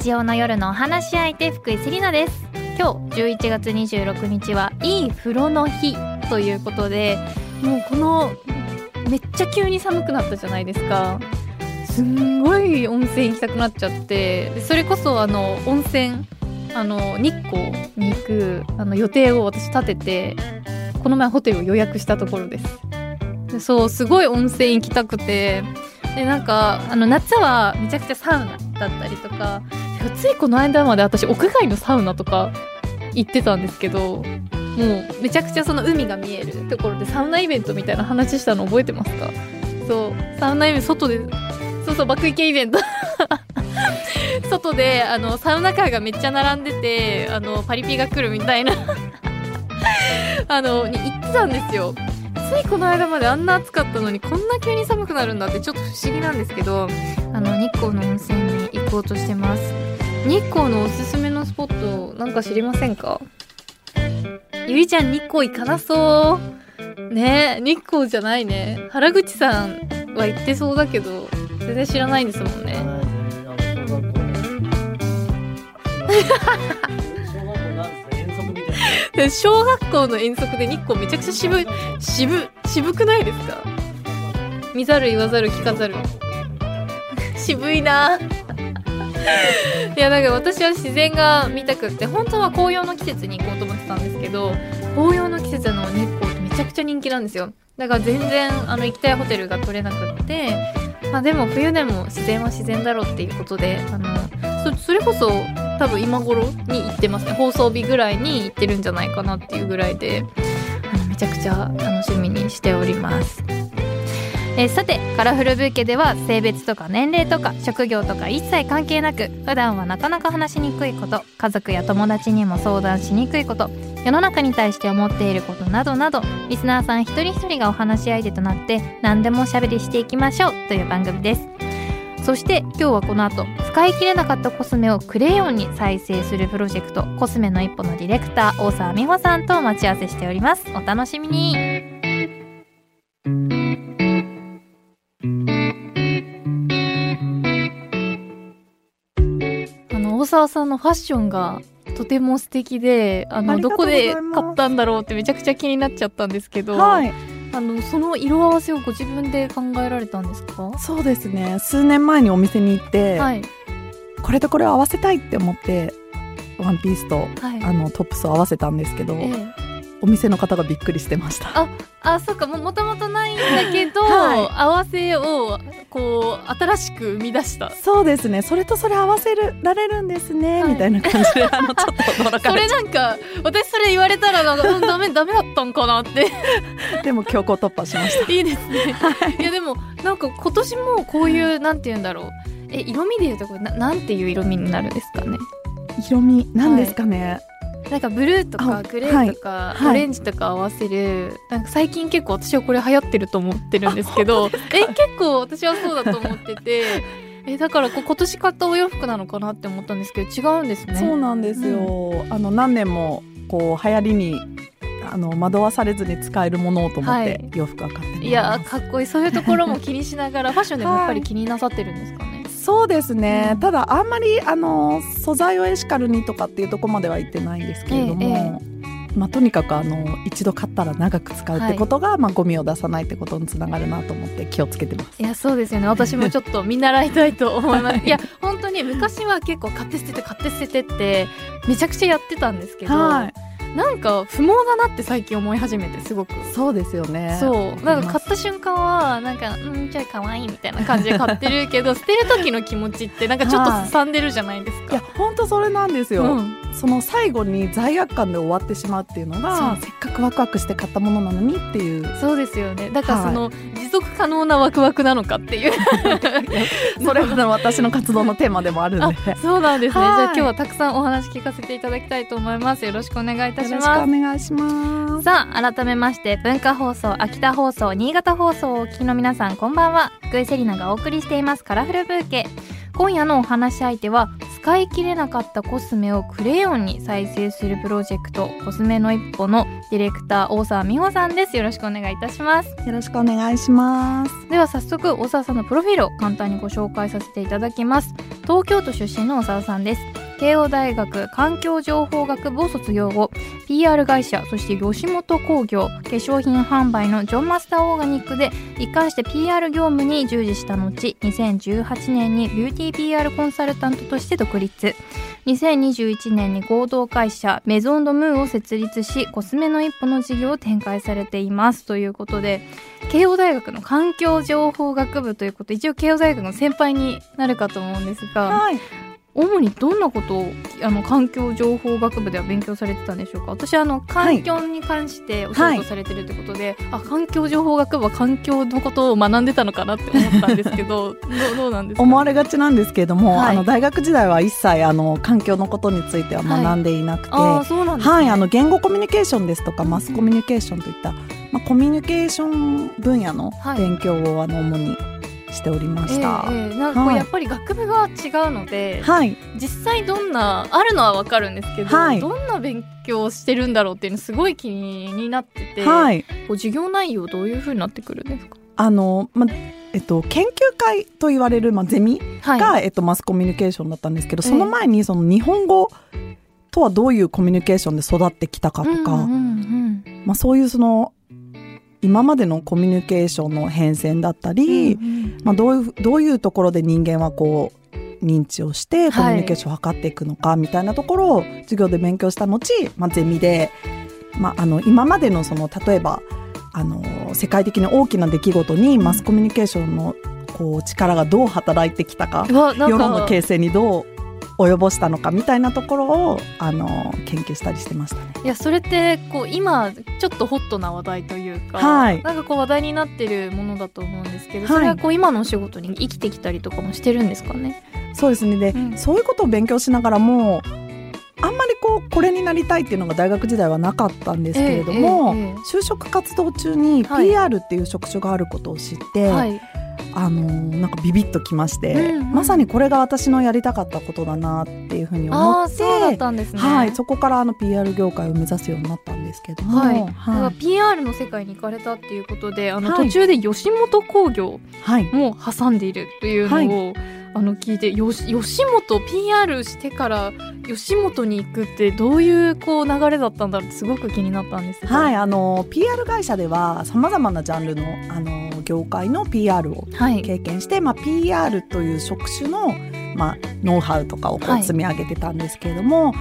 日曜の夜のお話し相手福井セリナです。今日11月26日はいい風呂の日ということでもうこのめっちゃ急に寒くなったじゃないですか。すんごい温泉行きたくなっちゃってそれこそあの温泉あの日光に行くあの予定を私立ててこの前ホテルを予約したところです。でそうすごい温泉行きたくて。でなんかあの夏はめちゃくちゃサウナだったりとかついこの間まで私屋外のサウナとか行ってたんですけどもうめちゃくちゃその海が見えるところでサウナイベントみたいな話したの覚えてますか？そうサウナイベント外でそうそう爆池イベント。外であのサウナカーがめっちゃ並んでてあのパリピが来るみたいな。あのに行ってたんですよ。ついこの間まであんな暑かったのにこんな急に寒くなるんだってちょっと不思議なんですけどあの日光の温泉に行こうとしてます。日光のおすすめのスポットなんか知りませんか？ゆりちゃん日光行かなそう。ね日光じゃないね。原口さんは行ってそうだけど全然知らないんですもんね。小学校の遠足で日光めちゃくちゃ渋い渋渋くないですか？見ざる言わざる聞かざる。渋いないやなんか私は自然が見たくって本当は紅葉の季節に行こうと思ってたんですけど紅葉の季節の日光ってめちゃくちゃ人気なんですよ。だから全然あの行きたいホテルが取れなくってまあでも冬でも自然は自然だろうっていうことであのそそれこそ多分今頃に行ってますね。放送日ぐらいに行ってるんじゃないかなっていうぐらいであのめちゃくちゃ楽しみにしております。えーさてカラフルブーケでは性別とか年齢とか職業とか一切関係なく普段はなかなか話しにくいこと家族や友達にも相談しにくいこと世の中に対して思っていることなどなどリスナーさん一人一人がお話し相手となって何でもおしゃべりしていきましょうという番組です。そして今日はこの後使い切れなかったコスメをクレヨンに再生するプロジェクトコスメの一歩のディレクター大沢美穂さんと待ち合わせしております。お楽しみに。の大沢さんのファッションがとても素敵であのどこで買ったんだろうってめちゃくちゃ気になっちゃったんですけど、はい、あのその色合わせをご自分で考えられたんですか？そうですね。数年前にお店に行って、はい。これとこれを合わせたいって思って、ワンピースと、はい。あのトップスを合わせたんですけど、ええ。お店の方がびっくりしてました。ああそうか。ももともとだけど、はい。合わせをこう新しく生み出した。そうですね。それとそれ合わせるられるんですね、はい。みたいな感じで、あのちょっと驚かそれれちゃなんか私それ言われたらなんか、うん、ダメダメだったんかなって。うでも強行突破しました。いいですね。いやでもなんか今年もこういうなんて言うんだろう。え色味でいうとこれななんていう色味になるんですかね。色味なんですかね。なんかブルーとかあグレーとか、はい。オレンジとか合わせるなんか最近結構私はこれ流行ってると思ってるんですけどえ結構私はそうだと思っててえだからこう今年買ったお洋服なのかなって思ったんですけど違うんですね。そうなんですよ。あの何年もこう流行りにあの惑わされずに使えるものをと思っはい。て洋服は買ってます。いやーかっこいい。そういうところも気にしながらファッションでもやっぱり気になさってるんですかね、そうですね、うん。ただあんまりあの素材をエシカルにとかっていうところまでは言ってないんですけれども、えまあ、とにかくあの一度買ったら長く使うってことが、まあ、ゴミを出さないってことにつながるなと思って気をつけてます。いやそうですよね。私もちょっと見習いたいと思います。いや本当に昔は結構買って捨てて買って捨ててってめちゃくちゃやってたんですけど、はい、なんか不毛だなって最近思い始めてすごく。そうですよね。そう。なんか買った瞬間はなんかうんちょい可愛いみたいな感じで買ってるけど 捨てる時の気持ちってなんかちょっとすさんでるじゃないですか、いや本当それなんですよ、うん。その最後に罪悪感で終わってしまうっていうのがせっかくワクワクして買ったものなのにっていう。そうですよね。だからその、持続可能なワクワクなのかっていう。それが私の活動のテーマでもあるんで。よそうなんですね、はい。じゃあ今日はたくさんお話聞かせていただきたいと思います。よろしくお願いいたしろしくますお願いします。さあ改めまして文化放送秋田放送新潟放送をお聞きの皆さんこんばんは。福井セリナがお送りしています。カラフルブーケ。今夜のお話し相手は使使い切れなかったコスメをクレヨンに再生するプロジェクト。コスメの一歩のディレクター大沢美穂さんです。よろしくお願いいたします。よろしくお願いします。では早速大沢さんのプロフィールを簡単にご紹介させていただきます。東京都出身の大沢さんです慶応大学環境情報学部を卒業後 PR 会社そして吉本興業化粧品販売のジョンマスターオーガニックで一貫して PR 業務に従事した後2018年にビューティー PR コンサルタントとして独立。2021年に合同会社メゾンドムーを設立しコスメの一歩の事業を展開されています。ということで慶応大学の環境情報学部ということで一応慶応大学の先輩になるかと思うんですが、はい。主にどんなことをあの環境情報学部では勉強されてたんでしょうか？私あの環境に関してお仕事されてるってことで、あ環境情報学部は環境のことを学んでたのかなって思ったんですけど どうどうなんですか？思われがちなんですけれども、はい。あの大学時代は一切あの環境のことについては学んでいなくて、ああそうなんですね、はい、あの言語コミュニケーションですとかマスコミュニケーションといった、まあ、コミュニケーション分野のはい。勉強をあの主にしておりました。ええええ。なんかやっぱり学部が違うので、はい、実際どんなあるのはわかるんですけど、はい。どんな勉強をしてるんだろうっていうのすごい気になってて、はい、こう授業内容どういうふうになってくるんですか？あの、ま、えっと、研究会と言われる、ま、ゼミはい。が、えっと、マスコミュニケーションだったんですけど、ええ。その前にその日本語とはどういうコミュニケーションで育ってきたかとか、まあ、そういうその今までのコミュニケーションの変遷だったり、うんうん。まあ、どういうどういうところで人間はこう認知をしてコミュニケーションを図っていくのかみたいなところを授業で勉強した後、まあ、ゼミで、まあ、あの今までのその例えばあの世界的に大きな出来事にマスコミュニケーションのこう力がどう働いてきたか世論の形成にどう及ぼしたのかみたいなところをあの研究したりしてましたね。いやそれってこう今ちょっとホットな話題というか、はい。なんかこう話題になってるものだと思うんですけど、はい。それはこう今のお仕事に生きてきたりとかもしてるんですかね？そうですね。で、うん。そういうことを勉強しながらもあんまりこうこれになりたいっていうのが大学時代はなかったんですけれども、ええええ就職活動中にはい。PR っていう職種があることを知って、はい、あのなんかビビッときまして、うんうん。まさにこれが私のやりたかったことだなっていうふうに思ってそうだったんですね。はい、そこからあの PR 業界を目指すようになったんですけども、はい、だからはい PR の世界に行かれたっていうことであの、はい。途中で吉本興業はい。も挟んでいるというのを、あの聞いてよし吉本 PR してから吉本に行くってどういうこう流れだったんだろうってすごく気になったんですが。はい、あの PR 会社ではさまざまなジャンルのあの業界の PR をはい。経験して、まあ、PR という職種の、まあ、ノウハウとかをこうはい。積み上げてたんですけれども、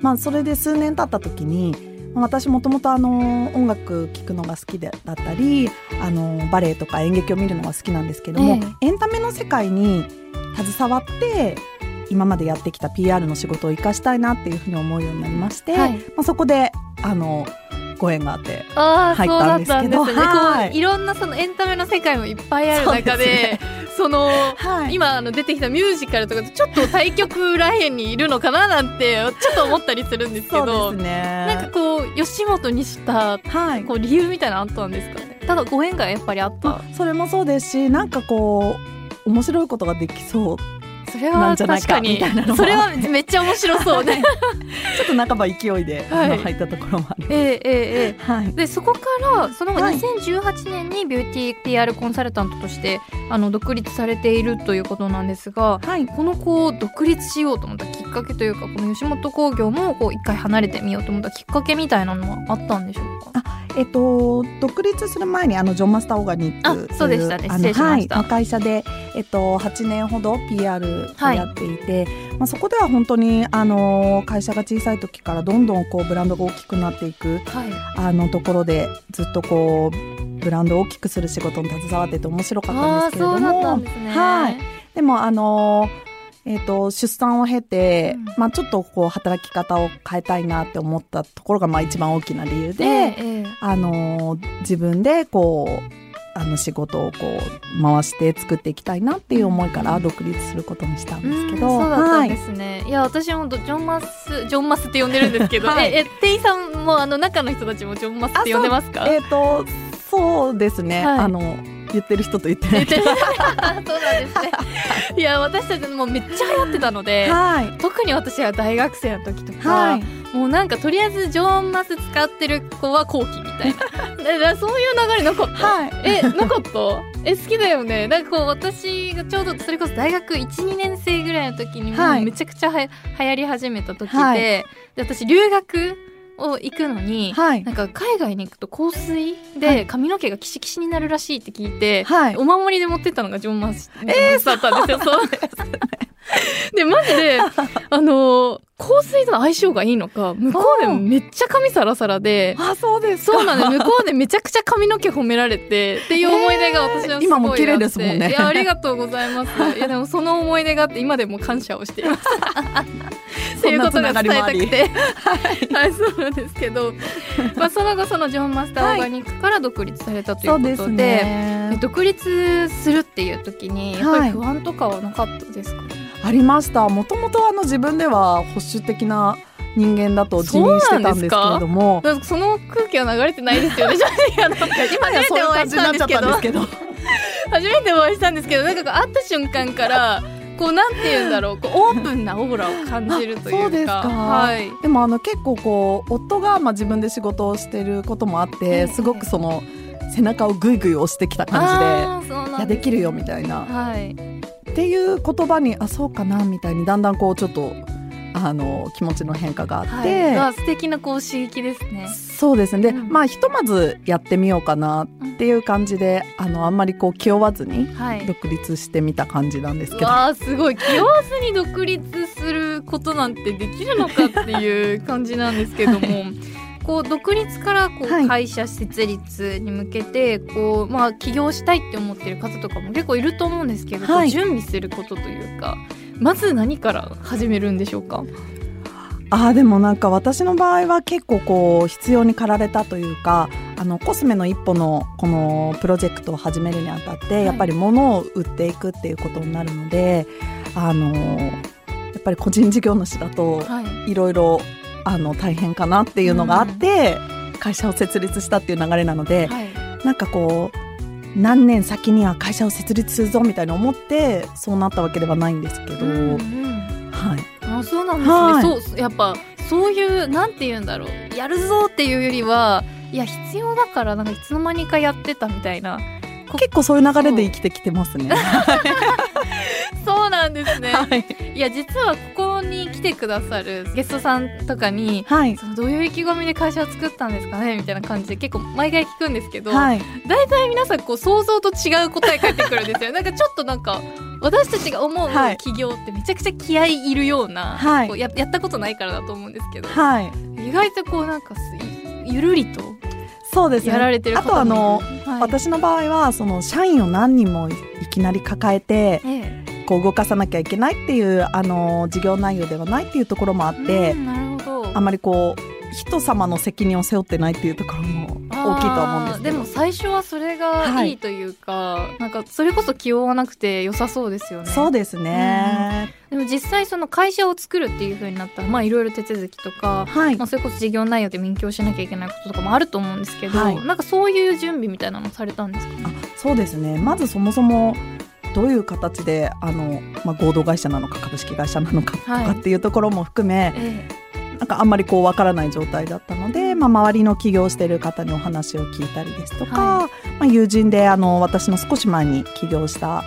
まあ、それで数年経った時にまあ私もともとあの音楽聴くのが好きでだったりあのバレエとか演劇を見るのが好きなんですけども、エンタメの世界に携わって今までやってきた PR の仕事を生かしたいなっていうふうに思うようになりまして、はいまあ、そこであのご縁があって入っそうだったんですけどすね。はいいろんなそのエンタメの世界もいっぱいある中で、その、はい今あの出てきたミュージカルとかとちょっと対局らへんにいるのかななんてちょっと思ったりするんですけそど、うですねなんかこう吉本にしたはいこう理由みたいなのあったんですか？ね。ただご縁がやっぱりあった。それもそうですしなんかこう面白いことができそう。それはなんじゃないか確かに。それはめっちゃ面白そうね。ちょっと半ば勢いで、はい。入ったところもある。ええええええ。はい。でそこからその後はい。2018年にビューティー PR コンサルタントとしてあの独立されているということなんですがはい。このこう独立しようと思ったきっかけというかこの吉本興業もこう一回離れてみようと思ったきっかけみたいなのはあったんでしょうか？えっと、独立する前にあのジョンマスターオーガニックあそうでしたね。あの失礼しました。はい、の会社で、えっと、8年ほど PR をやっていて、まあ、そこでは本当にあの会社が小さい時からどんどんこうブランドが大きくなっていくはい。あのところでずっとこうブランドを大きくする仕事に携わってて面白かったんですけれどそうだったもんですね。はい。でもあのえっと出産を経て、うん。まあ、ちょっとこう働き方を変えたいなって思ったところがまあ一番大きな理由で、ええええ。あの自分でこうあの仕事をこう回して作っていきたいなっていう思いから独立することにしたんですけど、うんそうだったんではい。すね、い、や私もジョンマスジョンマスって呼んでるんですけど、はい。ええ店員さんもあの中の人たちもジョンマスって呼んでますか？えっ、とそうですね、はい。あの言ってる人と言ってない。人 そうなんですね。いや私たちもめっちゃ流行ってたので、はい。特に私は大学生の時とか、はい。もうなんかとりあえずジョンマス使ってる子は後期みたいな。だからそういう流れなかった、はい。えなかった？え好きだよね。なんかこう私がちょうどそれこそ大学12年生ぐらいの時にもはい。めちゃくちゃはや流行り始めた時で,、はい。で私留学を行くのに、はい。なんか海外に行くと香水で髪の毛がキシキシになるらしいって聞いて、はい。お守りで持ってったのがジョンマス、えー、だったんですよ。そうで マジであの香水との相性がいいのか向こうでもめっちゃ髪サラサラで。あそうですか。そうなんで向こうでめちゃくちゃ髪の毛褒められてっていう思い出が私はすごいあって、今も綺麗ですもんね。いやありがとうございます。いやでもその思い出があって今でも感謝をしています。っていうことが伝えたくて。はい、そうなんですけど、まあ、その後そのジョン・マスター・オーガニックから独立されたということで,、そうですね。独立するっていう時にやっぱり不安とかはなかったですか、ありました。もともとあの自分では保守的な人間だと自認してたんですけれども。その空気は流れてないですよね。今ではそういう感じになっちゃったんですけど。初めてお会いしたんですけど。なんか会った瞬間からこうなんて言うんだろう。こうオープンなオーラを感じるというか。あそうですか。はい。でもあの結構こう夫がまあ自分で仕事をしてることもあっええてすごくその背中をグイグイ押してきた感じで「いやできるよ」みたいな。はいっていう言葉にあそうかなみたいにだんだんこうちょっとあの気持ちの変化があはい、って、わ素敵なこう刺激ですね。そうですね。で、うん。まあひとまずやってみようかなっていう感じであのあんまりこう気負わずにはい。独立してみた感じなんですけど、わあすごい。気負わずに独立することなんてできるのかっていう感じなんですけども、こう独立からこはい。う会社設立に向けてこう、まあ、起業したいって思ってる方とかも結構いると思うんですけど、はい。準備することというかまず何から始めるんでしょうか？あーでもなんか私の場合は結構こう必要に駆られたというかあのコスメの一歩のこのプロジェクトを始めるにあたって、い。やっぱり物を売っていくっていうことになるのであのやっぱり個人事業主だとはい。いろいろあの大変かなっていうのがあって、会社を設立したっていう流れなので、はい。なんかこう何年先には会社を設立するぞみたいな思ってそうなったわけではないんですけど、うんうん。はい、あそうなんですね、はい。そうやっぱそういうなんて言うんだろう。やるぞっていうよりはいや必要だからなんかいつの間にかやってたみたいな。結構そういう流れで生きてきてますね。そうなんですね、はい、いや実はここに来てくださるゲストさんとかにはい。そのどういう意気込みで会社を作ったんですかねみたいな感じで結構毎回聞くんですけど、はい、大体皆さんこう想像と違う答え返ってくるんですよ。なんかちょっとなんか私たちが思うはい。企業ってめちゃくちゃ気合いいるような、はい。こうややったことないからだと思うんですけど、はい、意外とこうなんかすゆるりとそうですね。やられてるあとあ方のはい。私の場合はその社員を何人もいきなり抱えてええこう動かさなきゃいけないっていうあの事業内容ではないっていうところもあって、うんなるほど。あまりこう人様の責任を背負ってないっていうところも大きいとは思うんですでも最初はそれがはい。いいというか、なんかそれこそ気負わなくて良さそうですよね。そうですね。でも実際その会社を作るっていう風になったらまあいろいろ手続きとか、はい。まあ、それこそ事業内容で勉強しなきゃいけないこととかもあると思うんですけど、はい。なんかそういう準備みたいなのされたんですか？あそうですね。まずそもそもどういう形であの、まあ、合同会社なのか株式会社なのかとはい。かっていうところも含め、えなんかあんまりこうわからない状態だったので、まあ、周りの起業してる方にお話を聞いたりですとか、はまあ、友人であの私の少し前に起業した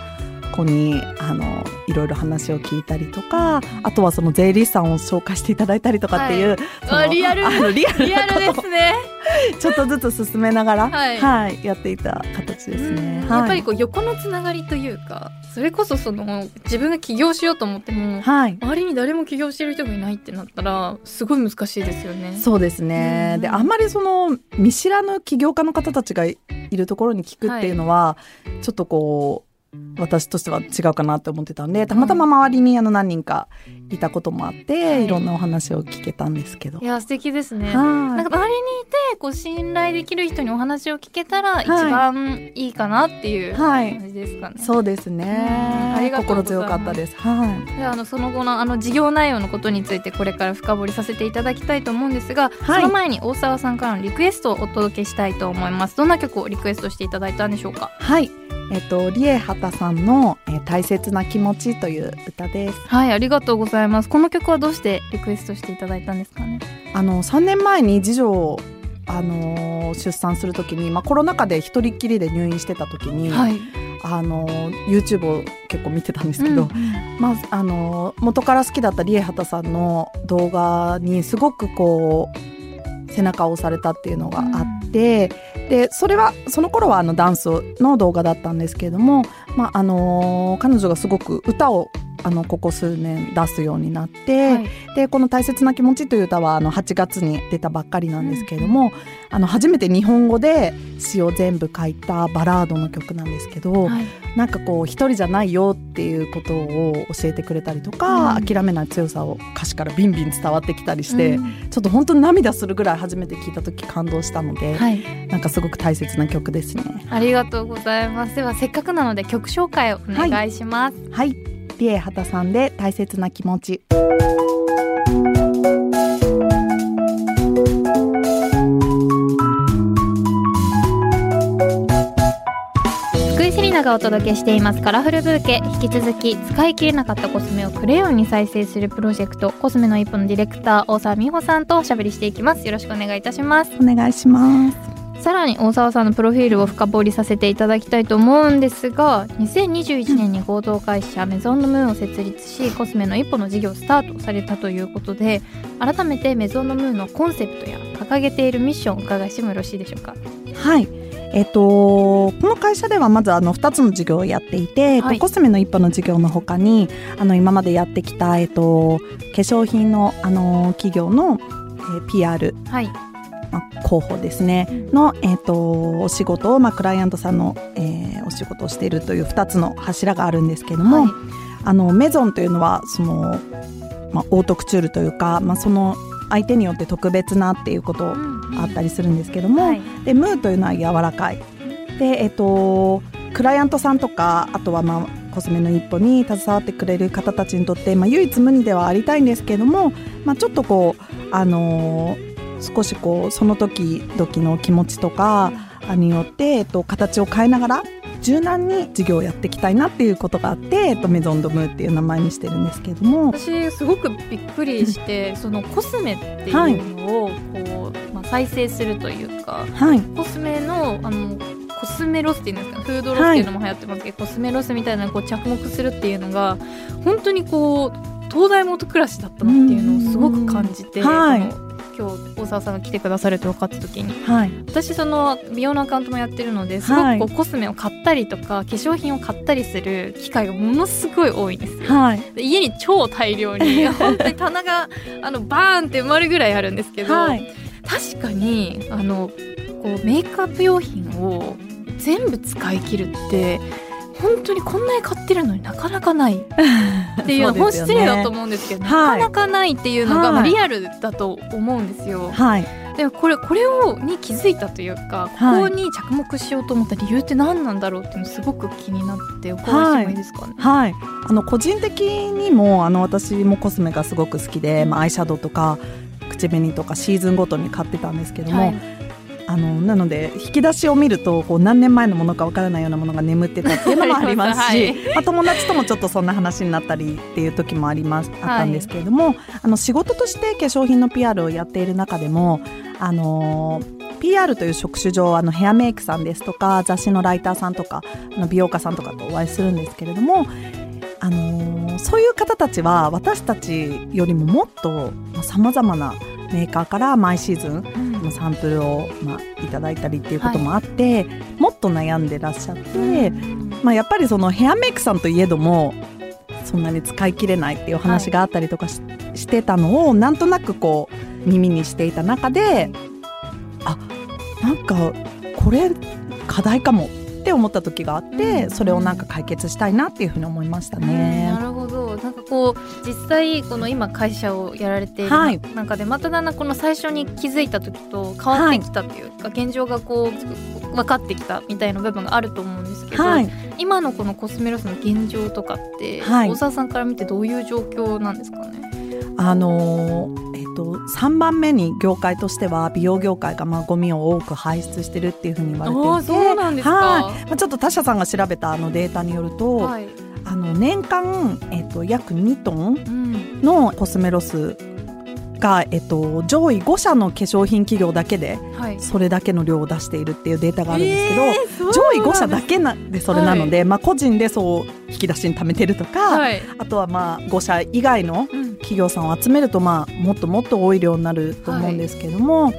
子にあのいろいろ話を聞いたりとかあとはその税理士さんを紹介していただいたりとかっていう、そのあリアル。あのリアルリアルですね。ちょっとずつ進めながら、はい。やっていた形ですね。うん。やっぱりこう横のつながりというかそれこそその自分が起業しようと思ってもはい。周りに誰も起業してる人がいないってなったらすごい難しいですよね。そうですね、うん。であんまりその見知らぬ起業家の方たちがいるところに聞くっていうのは、ちょっとこう私としては違うかなって思ってたんでたまたま周りにあの何人かいたこともあって、はい。い、ろんなお話を聞けたんですけど。いや素敵ですね。なんはか周りにいてこう信頼できる人にお話を聞けたらい。一番いいかなっていうい、はい。感じですかね。そうですうんあねりがとうござい心強かったです。はい。であのその後のあの事業内容のことについてこれから深掘りさせていただきたいと思うんですが、はい。その前に大沢さんからのリクエストをお届けしたいと思います。どんな曲をリクエストしていただいたんでしょうか？はいえっとリエハタさんの、えー大切な気持ちという歌です。はいありがとうございます。この曲はどうしてリクエストしていただいたんですかね？あの3年前に次女をあのー出産するときに、まあ、コロナ禍で一人っきりで入院してたときに、はい。あのー YouTube を結構見てたんですけど、うん。まああのー元から好きだったリエハタさんの動画にすごくこう背中を押されたっていうのがあって、でそれはその頃はあのダンスの動画だったんですけれども、まああのー彼女がすごく歌をあのここ数年出すようになって、はい。でこの「大切な気持ち」という歌はあの8月に出たばっかりなんですけれども、あの初めて日本語で詩を全部書いたバラードの曲なんですけど、はい。なんかこう一人じゃないよっていうことを教えてくれたりとか、うん。諦めない強さを歌詞からビンビン伝わってきたりして、うん。ちょっと本当に涙するぐらい初めて聞いた時感動したので、はい。なんかすごく大切な曲ですね。ありがとうございます。ではせっかくなので曲紹介をお願いします、はい、リエハタさんで大切な気持ち。福井セリナがお届けしていますカラフルブーケ引き続き使い切れなかったコスメをクレヨンに再生するプロジェクトコスメの一歩のディレクター大沢美穂さんとおしゃべりしていきますよろしくお願いいたしますお願いします。さらに大沢さんのプロフィールを深掘りさせていただきたいと思うんですが2021年に合同会社メゾンドムーンを設立しコスメの一歩の事業をスタートされたということで改めてメゾンドムーンのコンセプトや掲げているミッションをお伺いしてもよろしいでしょうか？はい。えっと、この会社ではまずあの2つの事業をやっていて、えっとはいコスメの一歩の事業の他にあの今までやってきた、えっと、化粧品のあの企業の、えー PR、はいまあ、広報ですね。の、えっと、お仕事を、まあ、クライアントさんの、えーお仕事をしているという2つの柱があるんですけども、はい。あのメゾンというのはその、まあ、オートクチュールというか、まあ、その相手によって特別なっていうことあったりするんですけども、はい。でムーというのは柔らかい。でえっとクライアントさんとかあとはまあコスメの一歩に携わってくれる方たちにとって、まあ、唯一無二ではありたいんですけども、まあ、ちょっとこうあのー少しこうその時々の気持ちとかによって、えっと、形を変えながら柔軟に事業をやっていきたいなっていうことがあって、えっと、メゾンドムーっていう名前にしてるんですけども。私すごくびっくりして、そのコスメっていうのをこう、まあ、再生するというかはい。コスメのあのコスメロスっていうんですかフードロスっていうのも流行ってますけど、コスメロスみたいなのう着目するっていうのが本当にこう東大元暮らしだったなっていうのをすごく感じて、うん。はい今日大沢さんが来てくださるって分かった時にはい。私その美容のアカウントもやってるのですごはい。くこうコスメを買ったりとか化粧品を買ったりする機会がものすごい多いんですよ。はい。で家に超大量に 本当に棚があのバーンって埋まるぐらいあるんですけど、はい。確かにあのこうメイクアップ用品を全部使い切るって本当にこんなに買ってるのになかなかない。っていうのそうね。失礼だと思うんですけど、はい。なかなかないっていうのが、リアルだと思うんですよ。はい。でもこれこれをに気づいたというかこはい。こに着目しようと思った理由って何なんだろうっていうのすごく気になってお伺いしてもいいですかね？はい、あの個人的にもあの私もコスメがすごく好きで、まあ、アイシャドウとか口紅とかシーズンごとに買ってたんですけども、はいあのなので引き出しを見るとこう何年前のものかわからないようなものが眠ってたっていうのもありますし、はい。まあ、友達ともちょっとそんな話になったりっていう時もありますあったんですけれども、あの仕事として化粧品の PR をやっている中でもあの PR という職種上あのヘアメイクさんですとか雑誌のライターさんとかあの美容家さんとかとお会いするんですけれども、あのそういう方たちは私たちよりももっとさまざまなメーカーから毎シーズンのサンプルを、まあ、いただいたりっていうこともあって、もっと悩んでらっしゃって、まあ、やっぱりそのヘアメイクさんといえどもそんなに使い切れないっていう話があったりとかし,、してたのをなんとなくこう耳にしていた中であなんかこれ課題かもって思った時があって、うん。それをなんか解決したいなっていうふうに思いましたうんね。なるほど。なんかこう実際この今会社をやられているはい。中でまただんだんこの最初に気づいた時と変わってきたっていうか、現状がこう分かってきたみたいな部分があると思うんですけど、はい、今のこのコスメロスの現状とかって、はい。大沢さんから見てどういう状況なんですかね？あのーえっと3番目に業界としては美容業界がまあゴミを多く排出してるっていうふうに言われていてはいまあ、ちょっと他社さんが調べたあのデータによると、はい。あの年間、えっと、約2トンうん。のコスメロスが、えっと、上位5社の化粧品企業だけではい。それだけの量を出しているっていうデータがあるんですけど、えー上位5社だけけなんでそれなので、まあ、個人でそう引き出しに貯めてるとか、はい。あとはまあ5社以外のうん。企業さんを集めると、まあ、もっともっと多い量になると思うんですけども、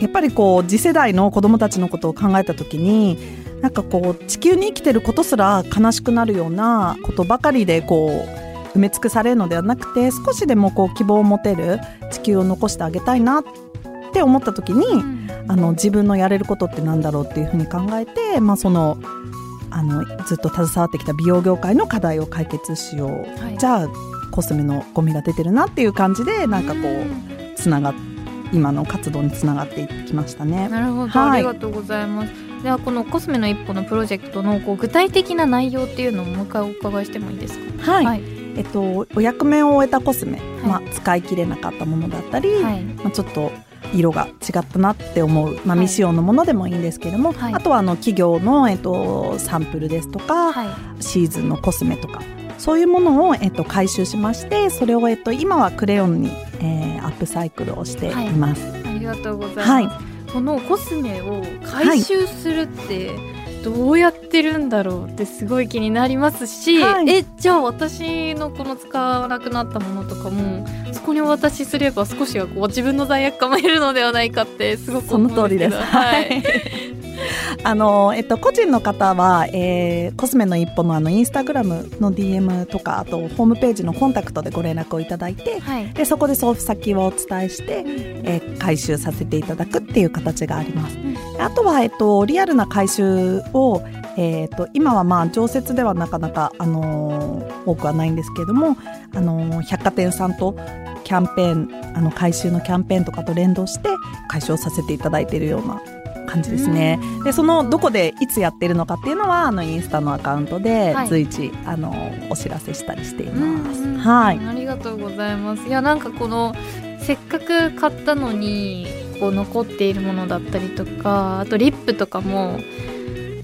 やっぱりこう次世代の子どもたちのことを考えた時になんかこう地球に生きてることすら悲しくなるようなことばかりでこう埋め尽くされるのではなくて少しでもこう希望を持てる地球を残してあげたいなって思った時に、うんあの自分のやれることってなんだろうっていうふうに考えて、まあ、そのあのずっと携わってきた美容業界の課題を解決しよう、はいじゃあコスメのゴミが出てるなっていう感じでなんかこうつながっ今の活動につながっていきましたね。なるほど、はいありがとうございます。ではこのコスメの一歩のプロジェクトのこう具体的な内容っていうのをもう一回お伺いしてもいいですか？はい、はい。えっとお役目を終えたコスメ、いまあ、使い切れなかったものだったり、はい。まあ、ちょっと色が違ったなって思う、まあ、はい未使用のものでもいいんですけども、はいあとはあの企業の、えっと、サンプルですとか、はい。シーズンのコスメとかそういうものを、えっと、回収しましてそれを、えっと、今はクレヨンに、えーアップサイクルをしています。ありがとうございます。はいこのコスメを回収するってどうやってるんだろうってすごい気になりますし、はいえじゃあ私のこの使わなくなったものとかもそこにお渡しすれば少しはこう自分の罪悪感も減るのではないかってすごくそ思うんですけどの通りです。はい。あのえっと個人の方は、えーコスメの一歩のあのインスタグラムの DM とかあとホームページのコンタクトでご連絡をいただいて、はい。でそこで送付先をお伝えして、えー回収させていただくっていう形があります。んあとはえっとリアルな回収をえー、と今はまあ常設ではなかなか、あのー多くはないんですけれども、あのー百貨店さんとキャンペーンあの回収のキャンペーンとかと連動して回収をさせていただいているような感じですね。うんでそのどこでいつやってるのかっていうのはあのインスタのアカウントではい随時、あのーお知らせしたりしています。うんはい。ありがとうございますいやなんかこのせっかく買ったのにこう残っているものだったりとかあとリップとかも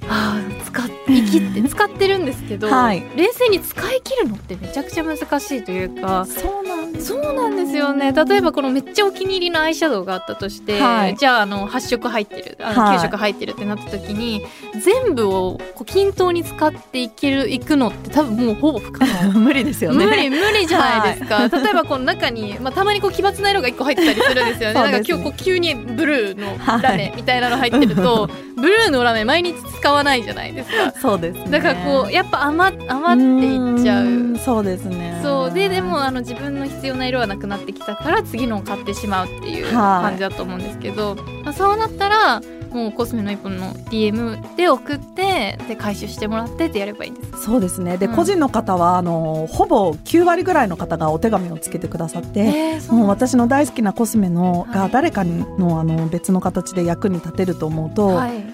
あー使っ生きって 使ってるんですけど、はい冷静に使い切るのってめちゃくちゃ難しいというかそうそうなんですよね。例えばこのめっちゃお気に入りのアイシャドウがあったとして、はい。じゃああの8色入ってるあのはい。9色入ってるってなった時に、全部をこう均等に使っていけるいくのって多分もうほぼ不可能。無理ですよね。無理無理じゃないですか、例えばこの中に、まあ、たまにこう奇抜な色が1個入ってたりするんですよね。ね。なんか今日こう急にブルーのラメみたい。なの入ってると、ブルーのラメ毎日使わないじゃないですか。そうですね。だからこうやっぱ余余っていっちゃう。そうですね。そう。ででもあの自分の必要な色はなくなってきたから次のを買ってしまうっていうはい。感じだと思うんですけど、まあ、そうなったらもうコスメの一本の DM で送ってで回収してもらってってやればいいんです。そうですね。で、うん。個人の方はあのほぼ9割ぐらいの方がお手紙をつけてくださって。えーもう私の大好きなコスメのはい。が誰かのあの別の形で役に立てると思うと、はい。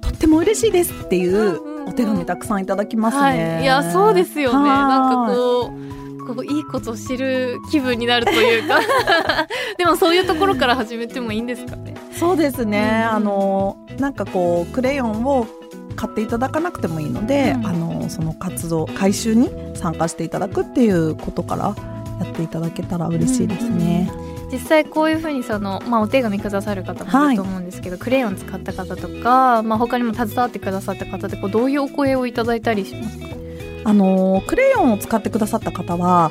とっても嬉しいですっていうお手紙たくさんいただきますはね。い、いやそうですよね。はい。なんかこうこういいことを知る気分になるというか。でもそういうところから始めてもいいんですかね。そうですね、うん。あのなんかこうクレヨンを買っていただかなくてもいいので、うん。あのその活動回収に参加していただくっていうことからやっていただけたら嬉しいですね。実際こういうふうにその、まあ、お手紙くださる方もいると思うんですけど、クレヨン使った方とか、まあ、他にも携わってくださった方でこうどういうお声をいただいたりしますか？あのクレヨンを使ってくださった方は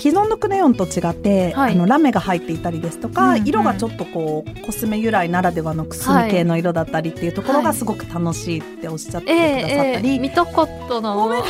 既存のクレヨンと違って、はい。あのラメが入っていたりですとか、うんうん。色がちょっとこうコスメ由来ならではのくすみ系の色だったりっていうところはい。がすごく楽しいっておっしゃってくえださったり、え見たかったなごめん。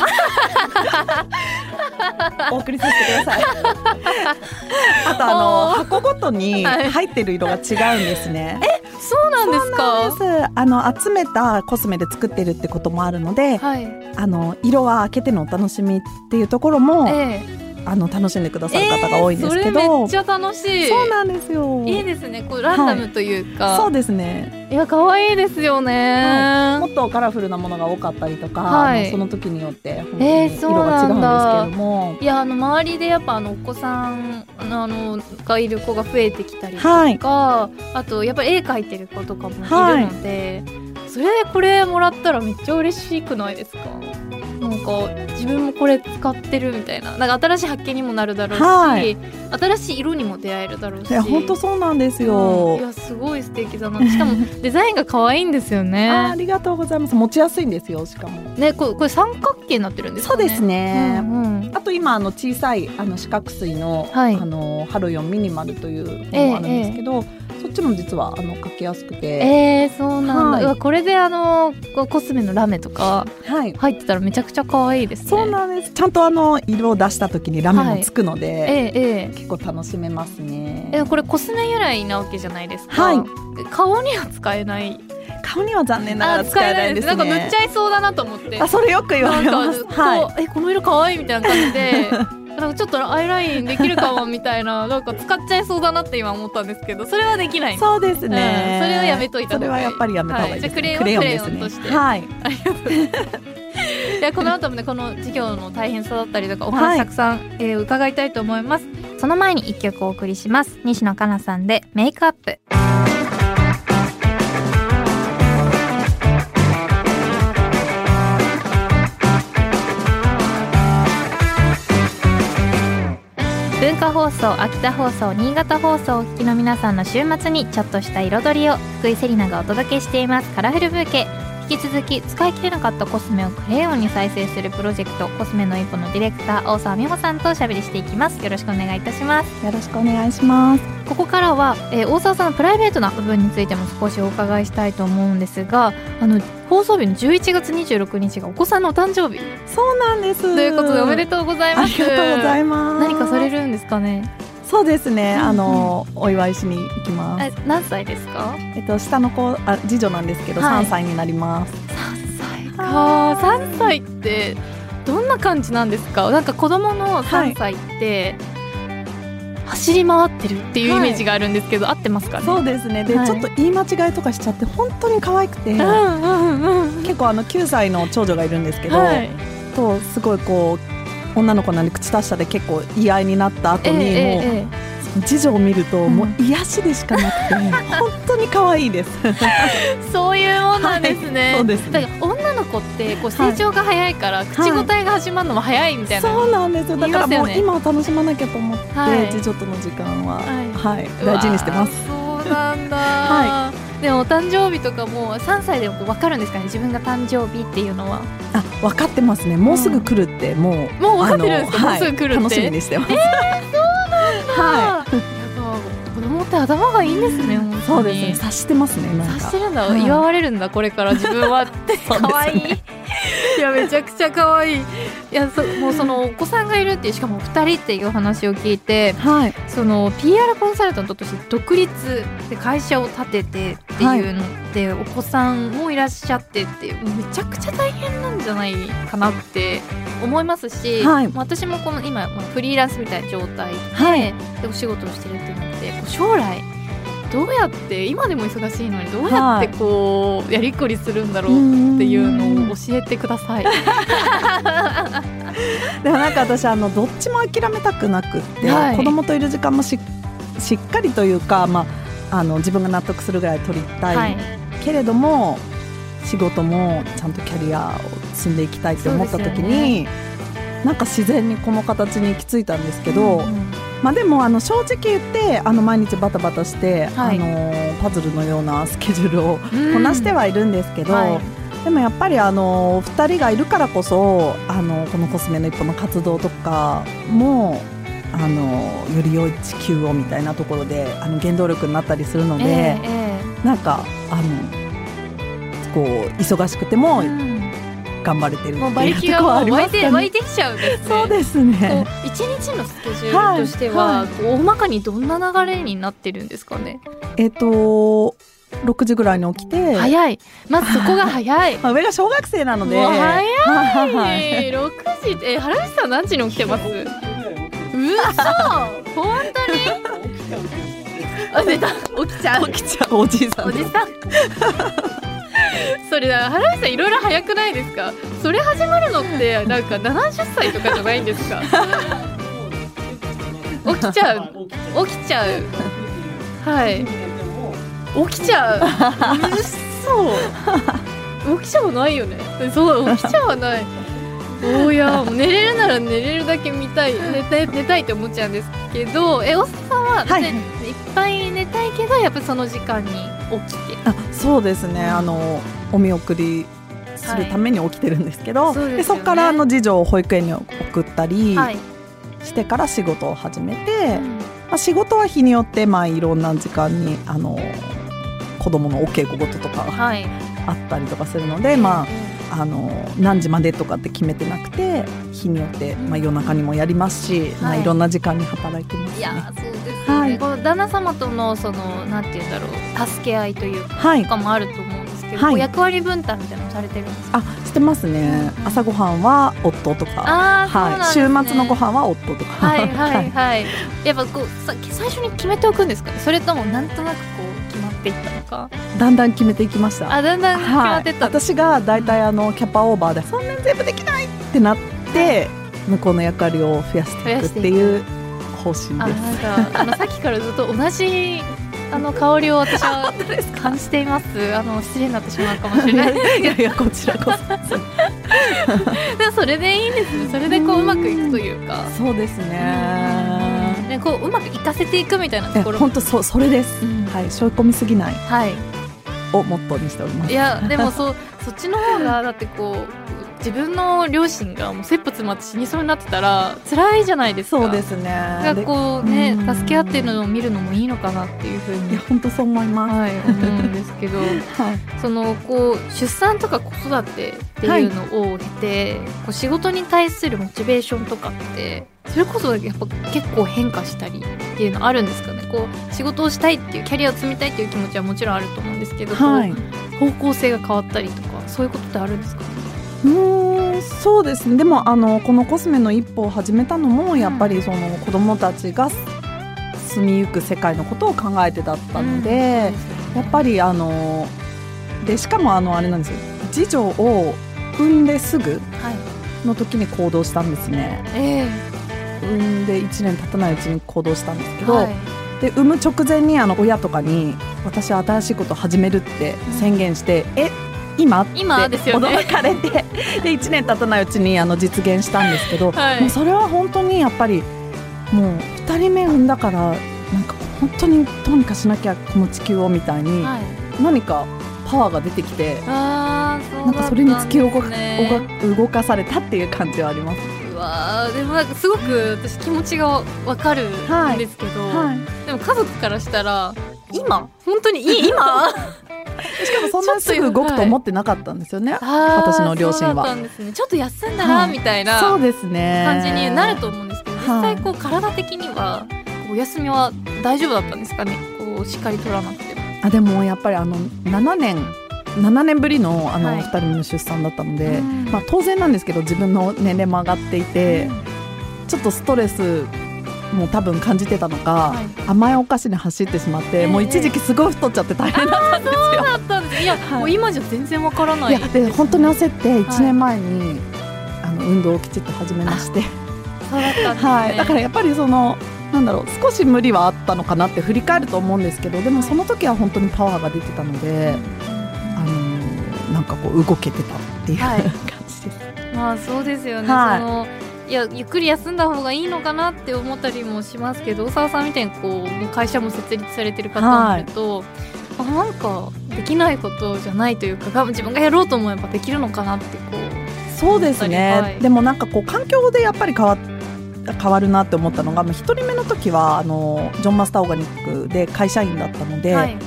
お送りさせてください。あとあの箱ごとにはい。入ってる色が違うんですね。そうなんですか？あの集めたコスメで作ってるってこともあるので、はい。あの色は開けてのお楽しみっていうところも、ええあの楽しんでくださる方が多いんですけど、えーめっちゃ楽しい。そうなんですよ。いいですねこうランダムというか、そうですね。い、や可愛いですよね、もっとカラフルなものが多かったりとか、はい。その時によって本当えーに色が違うんですけれども、いやあの周りでやっぱあのお子さんあのがいる子が増えてきたりとか、はい。あとやっぱ絵描いてる子とかもいるので、それでこれもらったらめっちゃ嬉しくないですか？なんか自分もこれ使ってるみたいな。なんか新しい発見にもなるだろうし、はい。新しい色にも出会えるだろうし。本当そうなんですうん。よい。やすごい素敵だな。しかも デザインが可愛いんですよあーあねりがとうございます。持ちやすいんですよ、しかも。ねこれこれ三角形になってるんですかね。そうですね。うんうん。あと今あの小さいあの四角錐の、はい。あのハロヨンミニマルというええ本もあるんですけど、そっちも実はあの書きやすくて、えー、そうなんだ、はい。うわこれであのコスメのラメとかはい。入ってたらめちゃくちゃ可愛いですね。そうなんです。ちゃんとあの色を出した時にラメもつくので、ええええ。結構楽しめますね。えこれコスメ由来なわけじゃないですか。はい。顔には使えない。顔には残念ながら使えないですね。なんか塗っちゃいそうだなと思って。あ、それよく言われます。なんかこう、はえこの色可愛いみたいな感じで なんかちょっとアイラインできるかもみたいななんか使っちゃいそうだなって今思ったんですけどそれはできない。そうですね、うん。それはやめといたそれはやっぱりやめた方がいいです、ね。はい。じゃあクレヨンですクレヨンとして。はい。い。やこの後もねこの授業の大変さだったりとかお話たくさん、えー伺いたいと思います。その前に一曲お送りします。西野カナさんでメイクアップ文化放送秋田放送新潟放送をお聞きの皆さんの週末にちょっとした彩りを福井セリナがお届けしています。カラフルブーケ。引き続き使い切れなかったコスメをクレヨンに再生するプロジェクトコスメの一歩のディレクター大沢美穂さんとおしゃべりしていきます。よろしくお願いいたします。よろしくお願いします。ここからは、えー大沢さんのプライベートな部分についても少しお伺いしたいと思うんですがあの放送日の11月26日がお子さんのお誕生日そうなんです。ということでおめでとうございあますりがとうございます。何かされるんですかね？そうですね。あの、お祝いしに行きます。え何歳ですか？えっと下の子あ次女なんですけど、はい3歳になります。3歳か3歳ってどんな感じなんですか？なんか子供の3歳って、走り回ってるっていうイメージがあるんですけど、合ってますかね？そうですね。で、はい。ちょっと言い間違いとかしちゃって本当に可愛くて、うんうんうん結構あの9歳の長女がいるんですけど、はい。とすごいこう女の子なんで口達者で結構言い合いになった後に、もう、え次女を見ると、んもう癒しでしかなくて 本当に可愛いです。えそういうもんなんですね、そうですね。だから女の子ってこう成長が早いから、口答えが始まるのも早いみたいな、そうなんですよ。だからもう今を楽しまなきゃと思って、はい次女との時間は、はいはい、大事にしてます。そうなんだ、はでもお誕生日とかも3歳でも分かるんですかね？自分が誕生日っていうのはあ、分かってますね。もうすぐ来るって、もう。もう分かってるんですか？あのもうすぐ来るって楽しみにしてます。やはっぱ子供って頭がいいんですね。そうですね。察してますね。察して。るんだ、はい祝われるんだこれから自分はって可愛いいやめちゃくちゃ可愛いいやそもうそのお子さんがいるっていうしかも2人っていう話を聞いてはい。その PR コンサルタントとして独立で会社を立ててっていうのって、お子さんもいらっしゃってってめちゃくちゃ大変なんじゃないかなって思いますし、はい。まあ私もこの今まあフリーランスみたいな状態で,、はい。でお仕事をしてるっていうのでこう将来どうやって今でも忙しいのにどうやってこうやりくりするんだろうっていうのを教えてください。でもなんか私あのどっちも諦めたくなくって、はい。子供といる時間もししっかりというか、まあ、あの自分が納得するぐらい取りたい、はい。けれども仕事もちゃんとキャリアを積んでいきたいって思った時に、なんか自然にこの形に行き着いたんですけど、うんうん。まあ、でもあの正直言ってあの毎日バタバタして、はい。あのパズルのようなスケジュールをこなしてはいるんですけど、はい。でもやっぱりあの2人がいるからこそあのこのコスメの一歩の活動とかもあのより良い地球をみたいなところであの原動力になったりするので、えええなんかあのこう忙しくても頑張れてるもうっていうと馬力がころはありもう湧いますかね。て 湧いてきちゃうんですね。そうですこね。う一日のスケジュールとしては、はいはい大まかにどんな流れになってるんですかね。えっ、と6時ぐらいに起きて、早い。まずそこが早い。ま あ、上が小学生なので、早はい六時え原口さん何時に起きてます？嘘！本当に？あ出た。起きちゃう。起きちゃうおじいさん。おじさん。それだ原口さんいろいろ早くないですか？それ始まるのってなんか70歳とかじゃないんですか？起きちゃう。起きちゃう。はい。起きちゃう。嘘起きちゃわないよね。そう起きちゃわないおや寝れるなら寝れるだけ見たい寝たい寝たいって思っちゃうんですけどえおさんは、はい。ねいっぱい寝たいけどやっぱその時間に起きて。あそうですね。あのお見送りするために起きてるんですけど、はい。そうでそこからあの次女を保育園に送ったりはい、してから仕事を始めて、まあ、仕事は日によってまあいろんな時間にあの子供のお稽古事とかはい。あったりとかするので、まあ、あの何時までとかって決めてなくて日によって、まあ、夜中にもやりますし、まあ、はいいろんな時間に働いてますね。いやそうですよね、はい。この旦那様とのそのなんて言うんだろう助け合いというかはい。とかもあると思うんですけど、はい。役割分担みたいなのされてるんですか？あしてますね、うん朝ごはんは夫とか、はい、週末のご飯は夫とか、はいはいはい。やっぱこうさ最初に決めておくんですか？ねそれともなんとなくっていったのか？だんだん決めていきました。あだんだん決まってったんです私が大体あのキャパオーバーでそんなに全部できないってなって向こうの役割を増やしていくっていう方針あです。なんかあの さっきからずっと同じあの香りを私は感じています あの失礼になってしまうかもしれないいやいやこちらこ でもそれでいいんですねそれでこううまくいくというかそ。そうですね。ね、こううまくいかせていくみたいなとえころも本当そうそれです。うんはい、背負い込みすぎないはいをモットーにしております。いやでもそう そっちの方がだってこう自分の両親がもう切羽詰まって死にそうになってたら辛いじゃないですかそうですね。がでこうねうん助け合ってるのを見るのもいいのかなっていうふうにいや本当そう思います。はい思うんですけど はい。そのこう出産とか子育てっていうのを経て、こう仕事に対するモチベーションとかってそれこそやっぱ結構変化したりっていうのあるんですかねこう仕事をしたいっていうキャリアを積みたいっていう気持ちはもちろんあると思うんですけど、はい。方向性が変わったりとかそういうことってあるんですか？うーんそうですね。でもあのこのコスメの一歩を始めたのもやっぱりその子供たちが住みゆく世界のことを考えてだったので、やっぱりあのでしかもあのあれなんですよ。次女を産んですぐはい。の時に行動したんですね。え産んで1年経たないうちに行動したんですけど、えはい。で産む直前にあの親とかに私は新しいことを始めるって宣言して、え今？って今ですよね。驚かれて。で1年経たないうちにあの実現したんですけど、はい。もうそれは本当にやっぱりもう2人目産んだからなんか本当にどうにかしなきゃこの地球をみたいにはい。何かパワーが出てきて。あーそうなんかそれに突き動か動かされたっていう感じはあります。うわーでもなんかすごく私気持ちがわかるんですけど、はい。でも家族からしたら今？本当にいい？今？しかもそんなにすぐ動くと思ってなかったんですよね。私私の両親は。ね。ちょっと休んだら、はい。みたいなそうですね。感じになると思うんですけど、実はい。際こう体的にはお休みは大丈夫だったんですかね？こうしっかり取らなくても。あでもやっぱりあの7年7年ぶりのあの、はい。2人目の出産だったので、うん。まあ、当然なんですけど自分の年齢も上がっていて、ちょっとストレスも多分感じてたのか、はい。甘いお菓子に走ってしまって、ええ。もう一時期すごい太っちゃって大変だったんですよ。だったんですいや、はい。もう今じゃ全然わからないいやで本当に焦ってはい。1年前に、あの運動をきちっと始めまして、そうだったんですね、はい、だからやっぱりそのなんだろう少し無理はあったのかなって振り返ると思うんですけどでもその時は本当にパワーが出てたので、あのなんかこう動けてたっていう、はい。感じです。まあそうですよね、はい。そのいやゆっくり休んだ方がいいのかなって思ったりもしますけど大沢さんみたいにこうもう会社も設立されてる方を見ると、あなんかできないことじゃないというか自分がやろうと思えばできるのかなってこうそうですね、はい。でもなんかこう環境でやっぱり変わ変わるなって思ったのがまあ一人目の時はあのジョンマスターオーガニックで会社員だったので,、はい。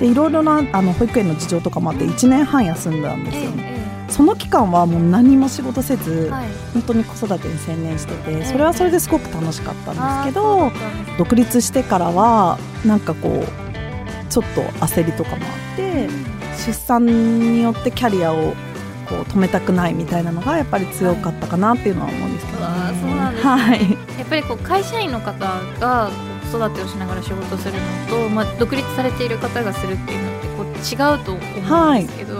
でいろいろなあの保育園の事情とかもあって1年半休んだんですよ。ね。えその期間はもう何も仕事せず、えはい。本当に子育てに専念しててえそれはそれですごく楽しかったんですけど独立してからはなんかこうちょっと焦りとかもあって出産によってキャリアをここう止めたくないみたいなのがやっぱり強かったかなっていうのは思うんですけど、ね、あそうなんです、ね、はい。やっぱりこう会社員の方が子育てをしながら仕事するのと、まあ、独立されている方がするっていうのってこう違うと思うんですけど、はい、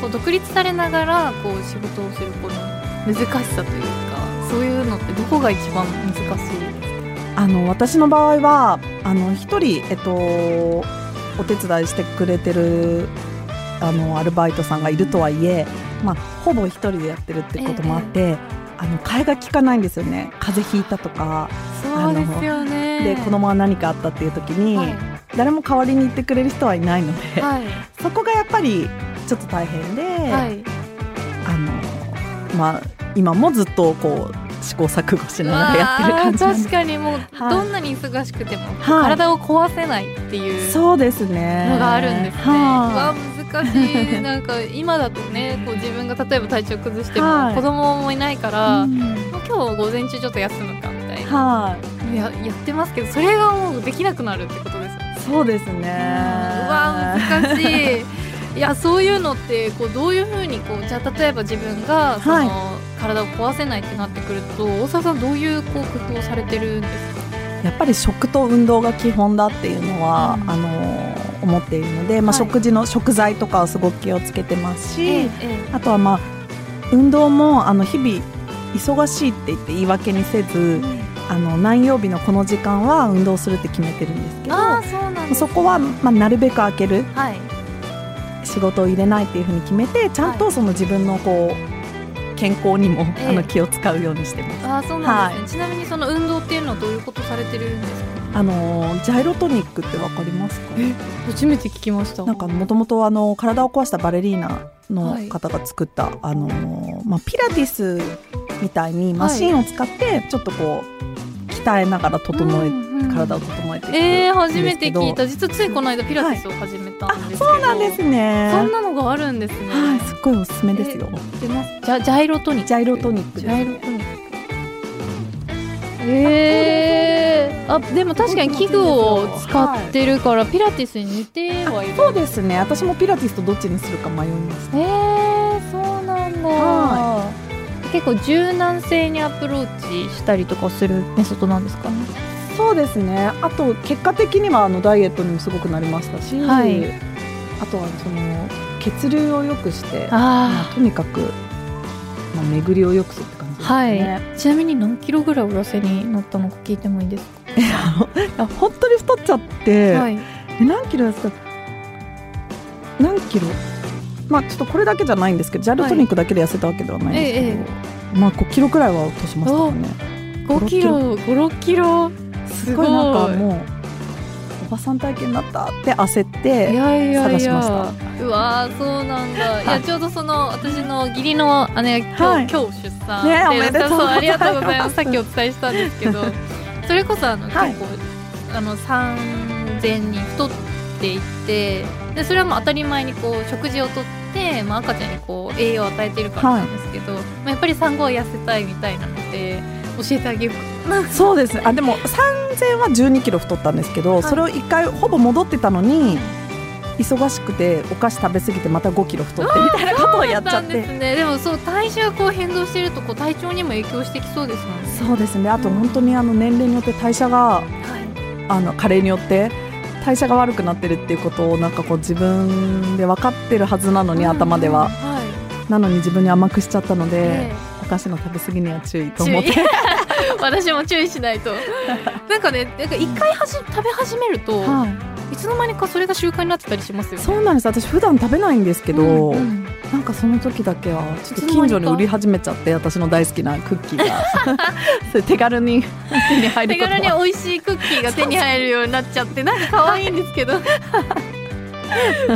こう独立されながらこう仕事をするこの難しさというかそういうのってどこが一番難しいですか？あの私の場合はあの一人、えっと、お手伝いしてくれてるあのアルバイトさんがいるとはいえ、まあ、ほぼ一人でやってるってこともあって、ええ、あの替えが利かないんですよね。風邪ひいたとかそうですよね。で子供は何かあったっていう時に、はい、誰も代わりに言ってくれる人はいないので、はい、そこがやっぱりちょっと大変で、はい、あのまあ、今もずっとこう試行錯誤しながらやってる感じ確かにもう、どんなに忙しくても、体を壊せないっていうそうですね。のがあるんですね。は難しい。なんか今だとねこう自分が例えば体調崩しても子供もいないから、もう今日午前中ちょっと休むかみたいな、はい、ややってますけどそれがもうできなくなるってことですよね。そうですね。うわ難しいいやそういうのってこうどういうふうにこうじゃあ例えば自分がその、はい体を壊せないってなってくると大沢さんどういうこう工夫をされてるんですか？やっぱり食と運動が基本だっていうのは、うん、あの思っているので、まあ、食事の食材とかはすごく気をつけてますし、ええ、あとはまあ運動もあの日々忙しいって言って言い訳にせず、うん、あの何曜日のこの時間は運動するって決めてるんですけどそ、こは、まあ、なるべく開ける、はい、仕事を入れないっていうふうに決めてちゃんとその自分のこう、健康にも、えー、あの気を使うようにしてます。あそうなんですね、はい、ちなみにその運動っていうのはどういうことされてるんですか？あのジャイロトニックってわかりますか？初めて聞きました。なんかもともとあの体を壊したバレリーナの方が作った、はい、あのまあ、ピラティスみたいにマシンを使ってちょっとこう鍛えながら整え、うんうん、体を整えていくえー、初めて聞いた。実はついこの間ピラティスを始めたんですけど、はい、そうなんですね。そんなのがあるんですね。はいすっごいおすすめですよ、ジャジャイロトニック。ジャイロトニック。ジャイロトニック。えー、あでも確かに器具を使ってるから、ピラティスに似てはいる。そうですね。私もピラティスとどっちにするか迷います。えー、そうなんだ、はい、結構柔軟性にアプローチしたりとかするメソッドなんですかねそうですね。あと結果的にはあのダイエットにもすごくなりましたし、はい、あとはその血流を良くしてまあ、とにかく、まあ、巡りを良くするって感じですね、はい、ちなみに何キロぐらいお痩せになったのか聞いてもいいですか？本当に太っちゃって、はい、何キロですか？何キロ？まあちょっとこれだけじゃないんですけどジャルトニックだけで痩せたわけではないんですけど、はいええ、まあ5キロくらいは落としましたかね。5キロ56キロすごい。なんかもうおばさん体験だったって焦って探しました。うわそうなんだ。い。やちょうどその私の義理の姉が今日はい、今日出産。ねおめでとうありがとうございます。さっきお伝えしたんですけど それこそあの、はい、結構あの産前に太っていってでそれはもう当たり前にこう食事をとって、まあ、赤ちゃんにこう栄養を与えているからなんですけど、はい、まあ、やっぱり産後は痩せたいみたいなので教えてあげよう。かそうですね。あでも3000は1 2キロ太ったんですけど、はい、それを1回ほぼ戻ってたのに忙しくてお菓子食べ過ぎてまた5キロ太ってみたいなことをやっちゃって。で、ね、でもそう体重がこう変動してるとこう体調にも影響してきそうですもんね。そうですね。あと本当にあの年齢によって代謝が、はい、あの加齢によって代謝が悪くなってるっていうことをなんかこう自分で分かってるはずなのに、うん、頭では、はい、なのに自分に甘くしちゃったので、えー、お菓子の食べ過ぎには注意と思って。私も注意しないと。なんかねなんか一回はじ食べ始めると、はい、いつの間にかそれが習慣になってたりしますよ、ね、そうなんです。私普段食べないんですけど、うんうん、なんかその時だけはちょっと近所に売り始めちゃって私の大好きなクッキーが。手軽に手に入る手軽に美味しいクッキーが手に入るようになっちゃってなんか可愛いんですけど。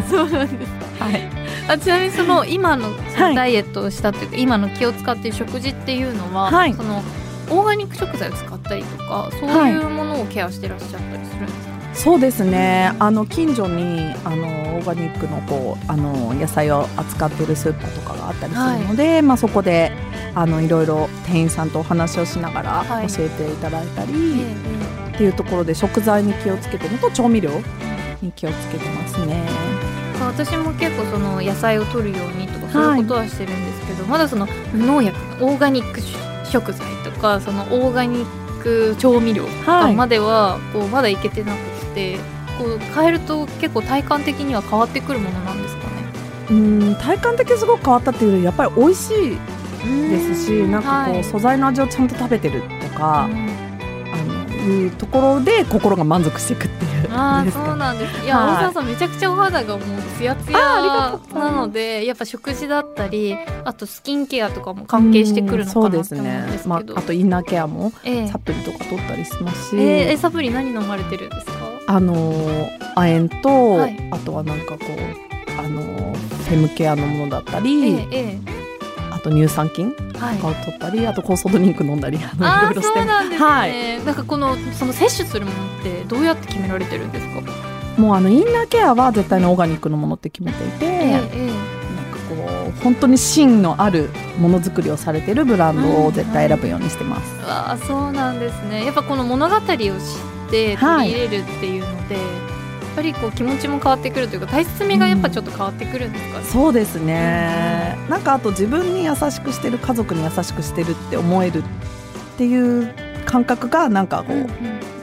そうなんですはい。あちなみにその今のダイエットをしたっていうか、はい、今の気を使っている食事っていうのは、はい、そのオーガニック食材を使ったりとかそういうものをケアしてらっしゃったりするんですか、はい、そうですね。あの近所にあのオーガニックのこうあの野菜を扱っているスーパーとかがあったりするので、はい、まあ、そこであのいろいろ店員さんとお話をしながら教えていただいたり、はい、っていうところで食材に気をつけてるのと調味料に気をつけてますね。例私も結構その野菜を取るようにとかそういうことはしてるんですけど、まだその無農薬のオーガニック食材とかそのオーガニック調味料とかまではこうまだいけてなくて、こう変えると結構体感的には変わってくるものなんですかね。うん体感的にすごく変わったっていうよりやっぱり美味しいですしなんかこう、はい。素材の味をちゃんと食べてるとか、ところで心が満足していくっていう。ああそうなんです。いや、はい。大沢さんめちゃくちゃお肌がもうツヤツヤなのでやっぱ食事だったりあとスキンケアとかも関係してくるのかなですね、まあ、あとインナーケアもええ。サプリとか取ったりしますし、えーえサプリ何飲まれてるんですか？あのー亜鉛と、はい。あとはなんかこうあのーフェムケアのものだったえり、ええ。あと乳酸菌とかを取ったり、あと酵素ドリンク飲んだりあのいろいろして。そうなんですね、はい。なんかこのその摂取するものってどうやって決められてるんですか？もうあのインナーケアは絶対にオーガニックのものって決めていて、ええなんかこう本当に芯のあるものづくりをされてるブランドを絶対選ぶようにしてます。えわあそうなんですね。やっぱこの物語を知って取り入れるっていうので、やっぱりこう気持ちも変わってくるというか大切味がやっぱちょっと変わってくるんですかね、そうですね。なんかあと自分に優しくしてる家族に優しくしてるって思えるっていう感覚がなんかこう、うん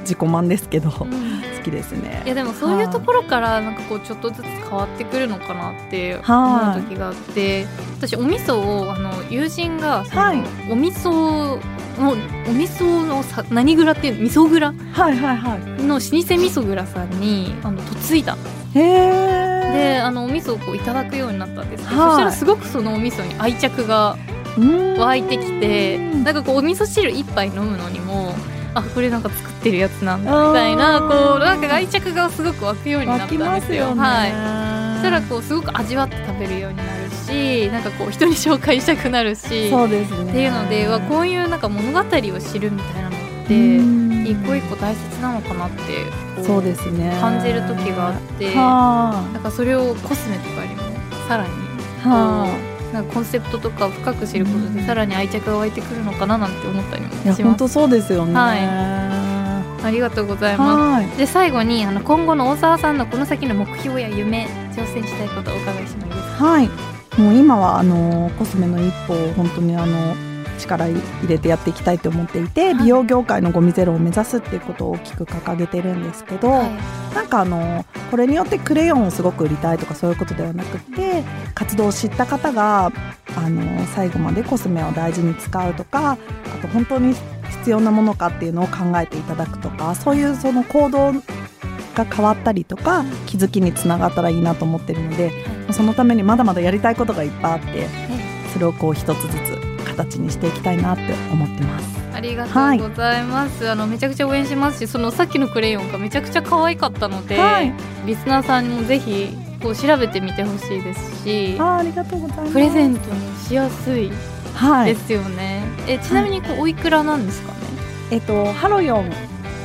自己満ですけど、好うん。うんきですね。いやでもそういうところからなんかこうちょっとずつ変わってくるのかなって思はい。う時があって私お味噌をあの友人がはい。お味噌のお味噌のさ何蔵っていうの味噌蔵？はいはいはい。の老舗味噌蔵さんにあの嫁いだのへえ。であのお味噌をこういただくようになったんですけど、はいそしたらすごくそのお味噌に愛着が湧いてきてなんかこうお味噌汁一杯飲むのにもあこれなんか作ってるやつなんだみたいなこうなんか愛着がすごく湧くようになったんですよ。ますよね。はいそしたらこうすごく味わって食べるようになるしなんかこう人に紹介したくなるしそうですね。っていうのではこういうなんか物語を知るみたいなのってうん一個一個大切なのかなってこそうですね。感じる時があってはなんかそれをコスメとかにもさらにあ、はあ。なんかコンセプトとかを深く知ることでさらに愛着が湧いてくるのかななんて思ったりもします。本当そうですよね。はいはありがとうございます。い。で最後にあの今後の大沢さんのこの先の目標や夢挑戦したいことをお伺いしてもいいですか。はい。もう今はあのコスメの一歩を本当にあの力入れてやっていきたいと思っていて、はい。美容業界のゴミゼロを目指すっていうことを大きく掲げてるんですけど、はい。なんかあのこれによってクレヨンをすごく売りたいとかそういうことではなくて活動を知った方があの最後までコスメを大事に使うとかあと本当に必要なものかっていうのを考えていただくとかそういうその行動が変わったりとか気づきにつながったらいいなと思ってるのでそのためにまだまだやりたいことがいっぱいあってそれをこう一つずつ形にしていきたいなって思ってます。ありがとうございます、あのめちゃくちゃ応援しますしそのさっきのクレヨンがめちゃくちゃ可愛かったので、はい。リスナーさんにもぜひこう調べてみてほしいですしあーありがとうございます。プレゼントにしやすいはいですよね、えちなみにこうおいくらなんですかね、えっと、ハロヨン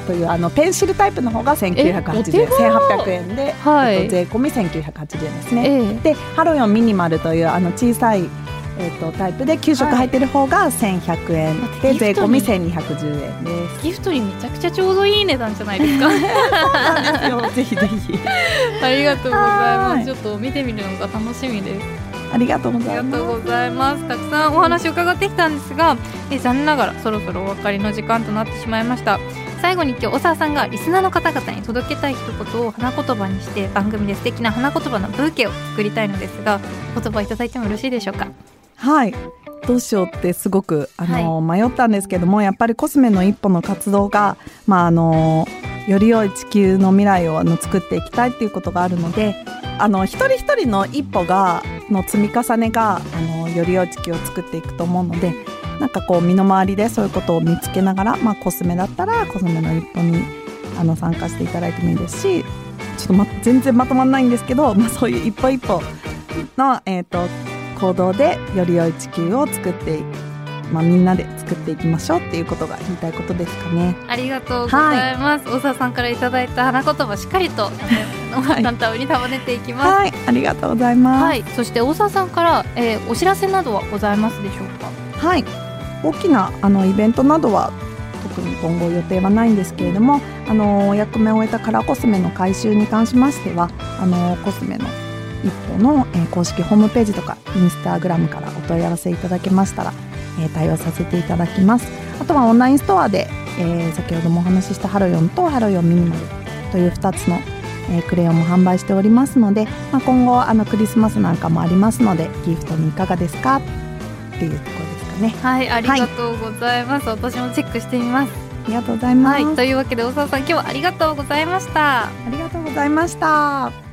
というあのペンシルタイプの方がえお1980手円1800円で、はい。えっと、税込み1980円ですね、ええ。でハロヨンミニマルというあの小さい、えっと、タイプで9色入ってる方が1100円、待っで税込みてギフトに1210円です。ギフトにめちゃくちゃちょうどいい値段じゃないですか。ぜひぜひ。ありがとうございはい。ますちょっと見てみるのが楽しみです。ありがとうごあざいます。りがとうございます。たくさんお話を伺ってきたんですがえ残念ながらそろそろお別れの時間となってしまいました最後に今日大沢さんがリスナーの方々に届けたい一言を花言葉にして番組で素敵な花言葉のブーケを作りたいのですがお言葉いただいてもよろしいでしょうか？はい。どうしようってすごくあの、迷ったんですけどもやっぱりコスメの一歩の活動が、まあ、あのより良い地球の未来をあの作っていきたいっていうことがあるのであの一人一人の一歩がの積み重ねがあのより良い地球を作っていくと思うのでなんかこう身の回りでそういうことを見つけながら、まあ、コスメだったらコスメの一歩にあの参加していただいてもいいですしちょっと、ま、全然まとまらないんですけど、まあ、そういう一歩一歩の、えー、と行動でより良い地球を作っていまあ、みんなで作っていきましょうっていうことが言いたいことですかね。ありがとうございます、大沢さんからいただいた花言葉しっかりとはい。に束ねていきます。はい、ありがとうございます。はい、そして大沢さんから、えーお知らせなどはございますでしょうか？はい、大きなあのイベントなどは特に今後予定はないんですけれども、あのお役目を終えたカラーコスメの回収に関しましては、あのコスメの一歩の、えー公式ホームページとかインスタグラムからお問い合わせいただけましたら、えー対応させていただきます。あとはオンラインストアで、えー先ほどもお話ししたハロヨンとハロヨンミニマルという2つの、えクレヨンも販売しておりますので、まあ、今後あのクリスマスなんかもありますのでギフトにいかがですか？っていうところで。すね。はいありがとうございます、私もチェックしてみます。ありがとうございます、はい。というわけで大沢さん今日はありがとうございました。ありがとうございました